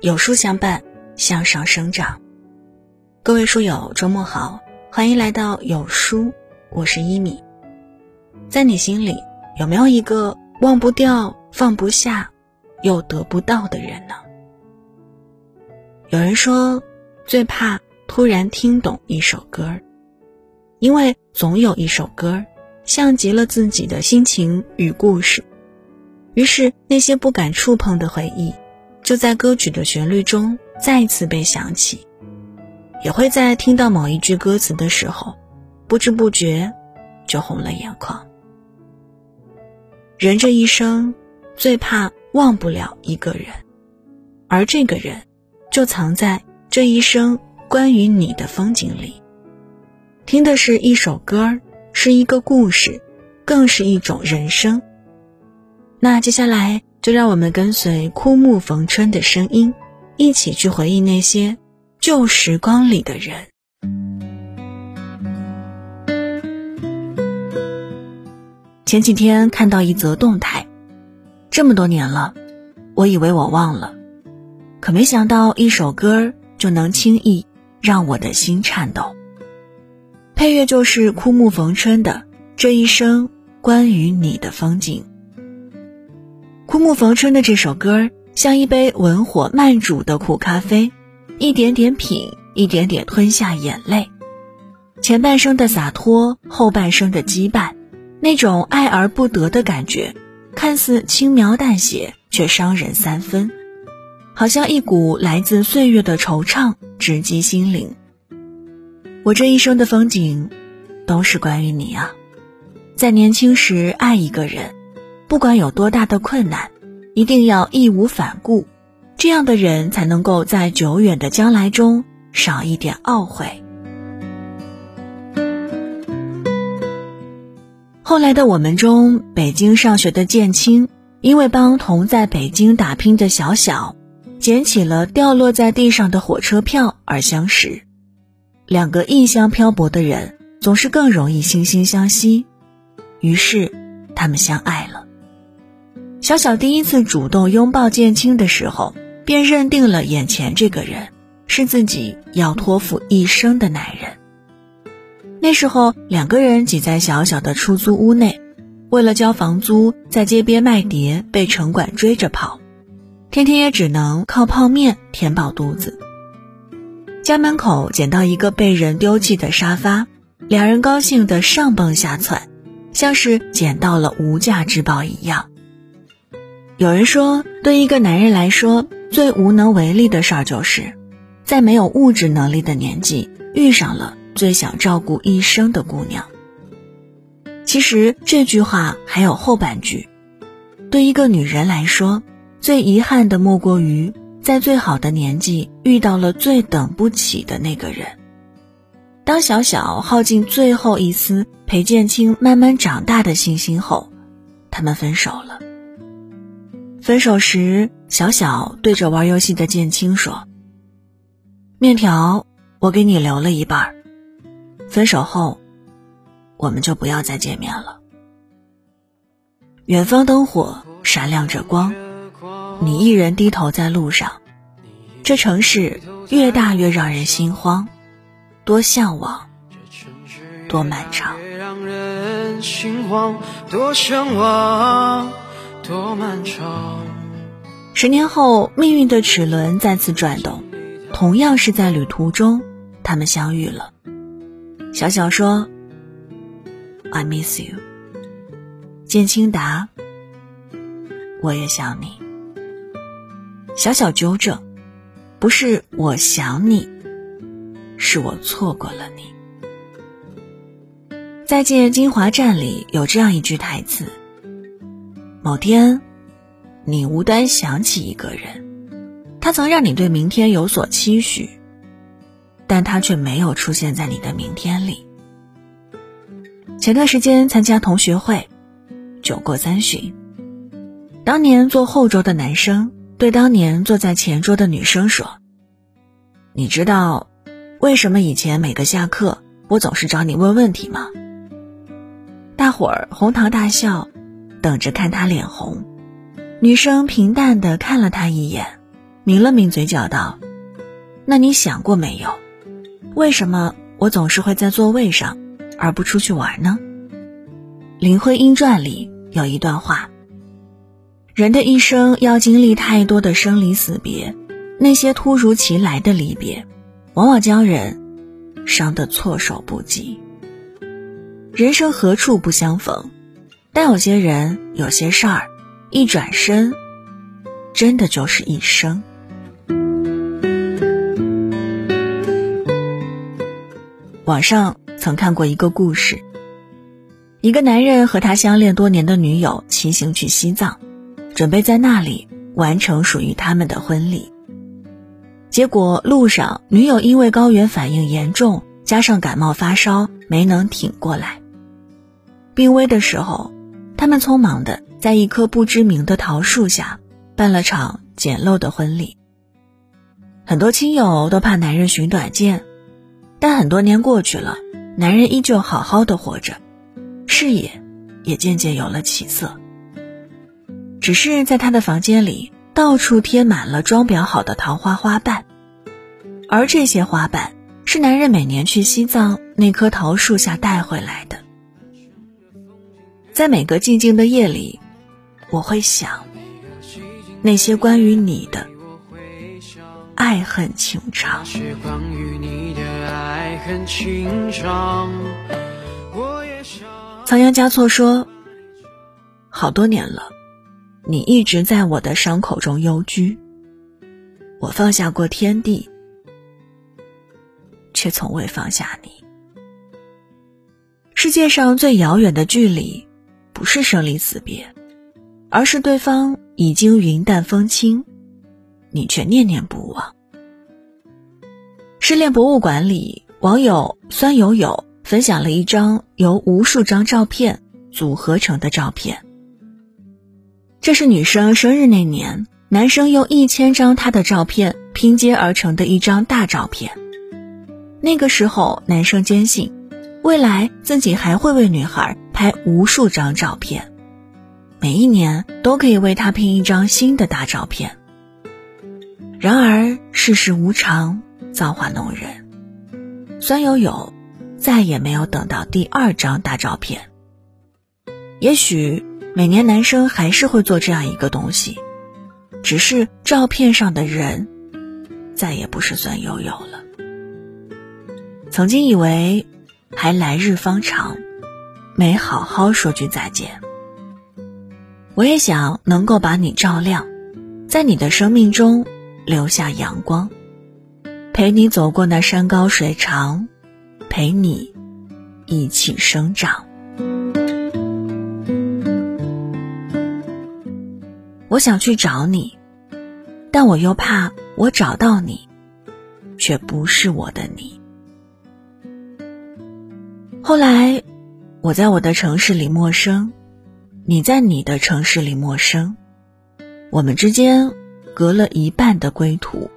有书相伴，向上生长。各位书友，周末好，欢迎来到有书，我是一米。在你心里，有没有一个忘不掉、放不下，又得不到的人呢？有人说，最怕突然听懂一首歌因为总有一首歌像极了自己的心情与故事，于是那些不敢触碰的回忆。就在歌曲的旋律中再次被想起，也会在听到某一句歌词的时候，不知不觉就红了眼眶。人这一生最怕忘不了一个人，而这个人就藏在这一生关于你的风景里。听的是一首歌，是一个故事，更是一种人生。那接下来。就让我们跟随枯木逢春的声音，一起去回忆那些旧时光里的人。前几天看到一则动态，这么多年了，我以为我忘了，可没想到一首歌就能轻易让我的心颤抖。配乐就是枯木逢春的《这一生关于你的风景》。枯木逢春的这首歌，像一杯文火慢煮的苦咖啡，一点点品，一点点吞下眼泪。前半生的洒脱，后半生的羁绊，那种爱而不得的感觉，看似轻描淡写，却伤人三分。好像一股来自岁月的惆怅，直击心灵。我这一生的风景，都是关于你啊！在年轻时爱一个人。不管有多大的困难，一定要义无反顾，这样的人才能够在久远的将来中少一点懊悔。后来的我们中，北京上学的建青，因为帮同在北京打拼的小小捡起了掉落在地上的火车票而相识。两个异乡漂泊的人，总是更容易惺惺相惜，于是他们相爱了。小小第一次主动拥抱建青的时候，便认定了眼前这个人是自己要托付一生的男人。那时候，两个人挤在小小的出租屋内，为了交房租，在街边卖碟，被城管追着跑，天天也只能靠泡面填饱肚子。家门口捡到一个被人丢弃的沙发，两人高兴的上蹦下窜，像是捡到了无价之宝一样。有人说，对一个男人来说，最无能为力的事儿，就是在没有物质能力的年纪遇上了最想照顾一生的姑娘。其实这句话还有后半句：对一个女人来说，最遗憾的莫过于在最好的年纪遇到了最等不起的那个人。当小小耗尽最后一丝陪建青慢慢长大的信心后，他们分手了。分手时，小小对着玩游戏的建青说：“面条，我给你留了一半儿。分手后，我们就不要再见面了。”远方灯火闪亮着光，你一人低头在路上。这城市越大越让人心慌，多向往，多漫长。多多漫长。十年后，命运的齿轮再次转动，同样是在旅途中，他们相遇了。小小说：“I miss you。”建清答：“我也想你。”小小纠正：“不是我想你，是我错过了你。”《再见金华站》里有这样一句台词。某天，你无端想起一个人，他曾让你对明天有所期许，但他却没有出现在你的明天里。前段时间参加同学会，酒过三巡，当年坐后桌的男生对当年坐在前桌的女生说：“你知道为什么以前每个下课我总是找你问问题吗？”大伙儿哄堂大笑。等着看他脸红，女生平淡的看了他一眼，抿了抿嘴角道：“那你想过没有，为什么我总是会在座位上，而不出去玩呢？”《林徽因传》里有一段话：“人的一生要经历太多的生离死别，那些突如其来的离别，往往将人伤得措手不及。人生何处不相逢？但有些人，有些事儿，一转身，真的就是一生。”网上曾看过一个故事。一个男人和他相恋多年的女友骑行去西藏，准备在那里完成属于他们的婚礼。结果路上，女友因为高原反应严重，加上感冒发烧，没能挺过来。病危的时候，他们匆忙的在一棵不知名的桃树下办了场简陋的婚礼。很多亲友都怕男人寻短见，但很多年过去了，男人依旧好好的活着。事业也渐渐有了起色，只是在他的房间里到处贴满了装裱好的桃花花瓣，而这些花瓣是男人每年去西藏那棵桃树下带回来的。在每个寂静的夜里，我会想那些关于你的爱恨情长。仓央嘉措说：“好多年了，你一直在我的伤口中幽居。我放下过天地，却从未放下你。世界上最遥远的距离，不是生离死别，而是对方已经云淡风轻，你却念念不忘。”失恋博物馆里，网友酸友友。分享了一张由无数张照片组合成的照片。这是女生生日那年，男生用一千张她的照片拼接而成的一张大照片。那个时候，男生坚信，未来自己还会为女孩拍无数张照片，每一年都可以为他拼一张新的大照片。然而世事无常，造化弄人，酸友友。再也没有等到第二张大照片。也许每年男生还是会做这样一个东西，只是照片上的人再也不是孙友友了。曾经以为还来日方长，没好好说句再见。我也想能够把你照亮，在你的生命中留下阳光，陪你走过那山高水长。陪你一起生长。我想去找你，但我又怕我找到你，却不是我的你。后来，我在我的城市里陌生，你在你的城市里陌生，我们之间隔了一半的归途，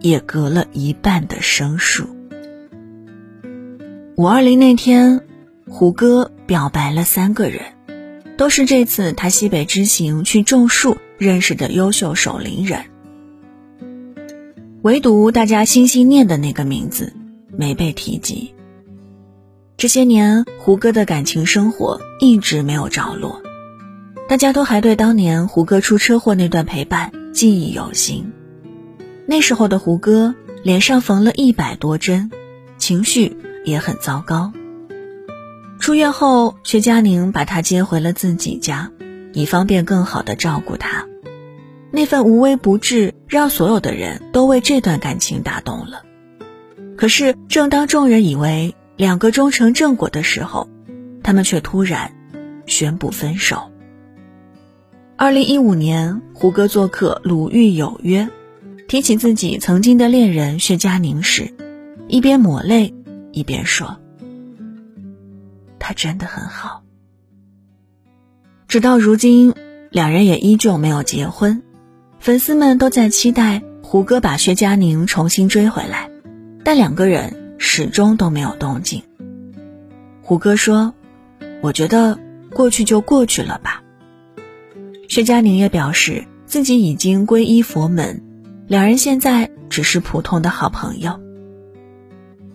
也隔了一半的生疏。五二零那天，胡歌表白了三个人，都是这次他西北之行去种树认识的优秀守林人。唯独大家心心念的那个名字没被提及。这些年，胡歌的感情生活一直没有着落，大家都还对当年胡歌出车祸那段陪伴记忆犹新。那时候的胡歌脸上缝了一百多针，情绪。也很糟糕。出院后，薛佳凝把他接回了自己家，以方便更好的照顾他。那份无微不至，让所有的人都为这段感情打动了。可是，正当众人以为两个终成正果的时候，他们却突然宣布分手。二零一五年，胡歌做客《鲁豫有约》，提起自己曾经的恋人薛佳凝时，一边抹泪。一边说：“他真的很好。”直到如今，两人也依旧没有结婚。粉丝们都在期待胡歌把薛佳凝重新追回来，但两个人始终都没有动静。胡歌说：“我觉得过去就过去了吧。”薛佳凝也表示自己已经皈依佛门，两人现在只是普通的好朋友。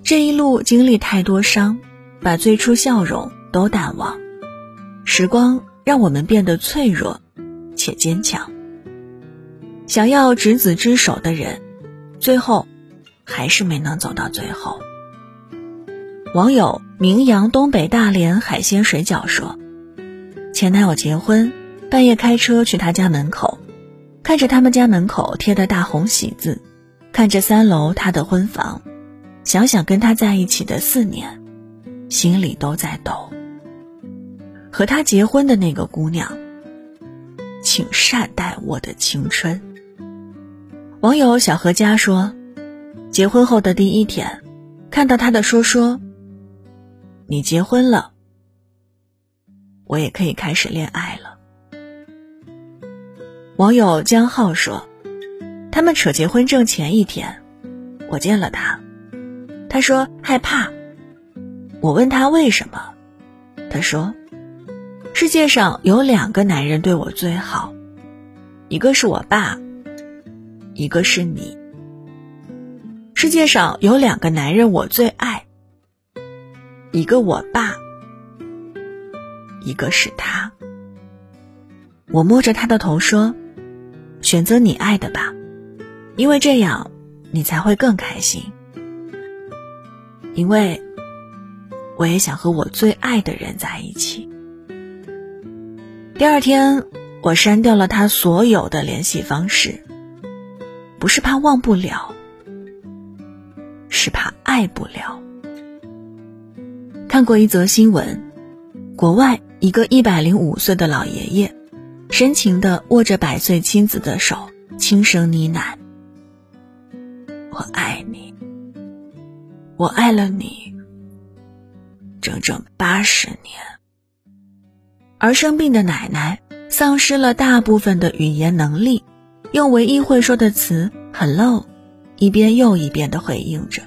这一路经历太多伤，把最初笑容都淡忘，时光让我们变得脆弱且坚强。想要执子之手的人，最后还是没能走到最后。网友名扬东北大连海鲜水饺说：“前男友结婚，半夜开车去他家门口，看着他们家门口贴的大红喜字，看着三楼他的婚房，想想跟他在一起的四年，心里都在抖。和他结婚的那个姑娘，请善待我的青春。”网友小何家说：“结婚后的第一天，看到他的说说。”你结婚了，我也可以开始恋爱了。网友江浩说：“他们扯结婚证前一天，我见了他，他说害怕。我问他为什么，他说：世界上有两个男人对我最好，一个是我爸，一个是你。世界上有两个男人我最爱。”一个我爸，一个是他。我摸着他的头说：“选择你爱的吧，因为这样你才会更开心。因为我也想和我最爱的人在一起。”第二天，我删掉了他所有的联系方式，不是怕忘不了，是怕爱不了。看过一则新闻，国外一个一百零五岁的老爷爷，深情地握着百岁妻子的手，轻声呢喃：“我爱你，我爱了你整整八十年。”而生病的奶奶丧失了大部分的语言能力，用唯一会说的词 “hello”，一遍又一遍地回应着。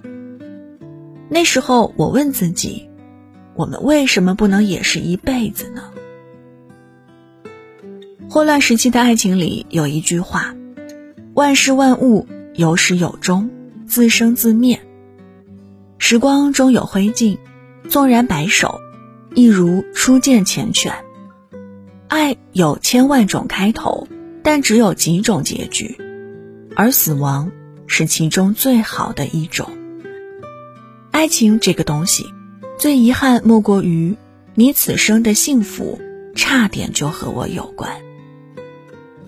那时候，我问自己。我们为什么不能也是一辈子呢？混乱时期的爱情里有一句话：“万事万物有始有终，自生自灭。时光终有灰烬，纵然白首，亦如初见缱绻。爱有千万种开头，但只有几种结局，而死亡是其中最好的一种。爱情这个东西。”最遗憾莫过于，你此生的幸福差点就和我有关。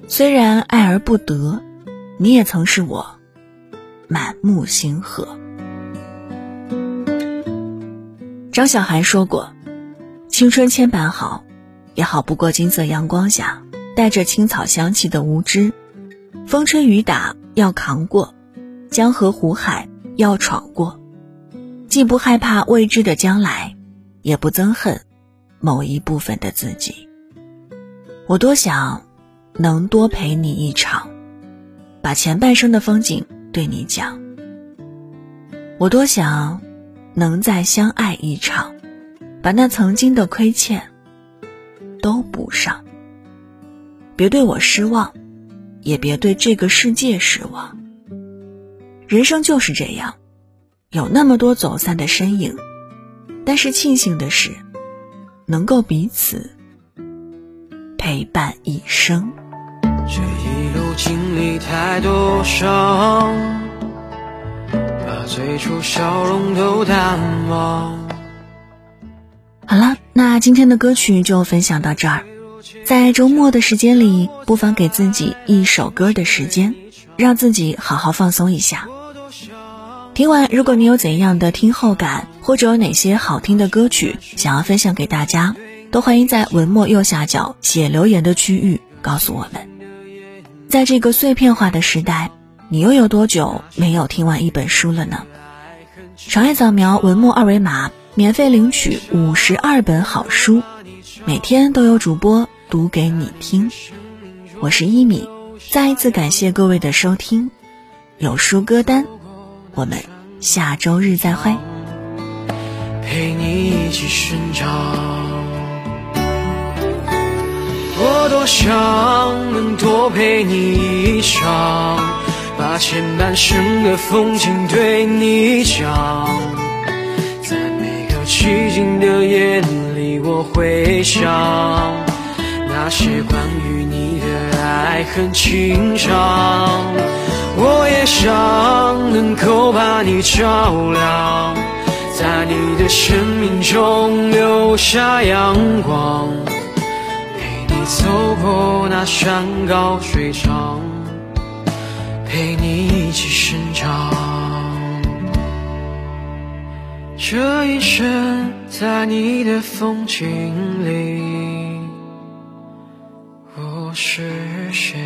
虽然爱而不得，你也曾是我满目星河。张小涵说过：“青春千般好，也好不过金色阳光下带着青草香气的无知。风吹雨打要扛过，江河湖海要闯过。”既不害怕未知的将来，也不憎恨某一部分的自己。我多想能多陪你一场，把前半生的风景对你讲。我多想能再相爱一场，把那曾经的亏欠都补上。别对我失望，也别对这个世界失望。人生就是这样。有那么多走散的身影，但是庆幸的是，能够彼此陪伴一生。这一路经历太多伤，把最初笑容都淡忘。好了，那今天的歌曲就分享到这儿。在周末的时间里，不妨给自己一首歌的时间，让自己好好放松一下。听完，如果你有怎样的听后感，或者有哪些好听的歌曲想要分享给大家，都欢迎在文末右下角写留言的区域告诉我们。在这个碎片化的时代，你又有多久没有听完一本书了呢？长按扫描文末二维码，免费领取五十二本好书，每天都有主播读给你听。我是一米，再一次感谢各位的收听，有书歌单。我们下周日再会。陪你一起寻找我多想能多陪你一场，把前半生的风景对你讲。在每个寂静的夜里，我会想那些关于你的爱恨情长。我也想能够把你照亮，在你的生命中留下阳光。陪你走过那山高水长，陪你一起生长。这一生在你的风景里，我是谁。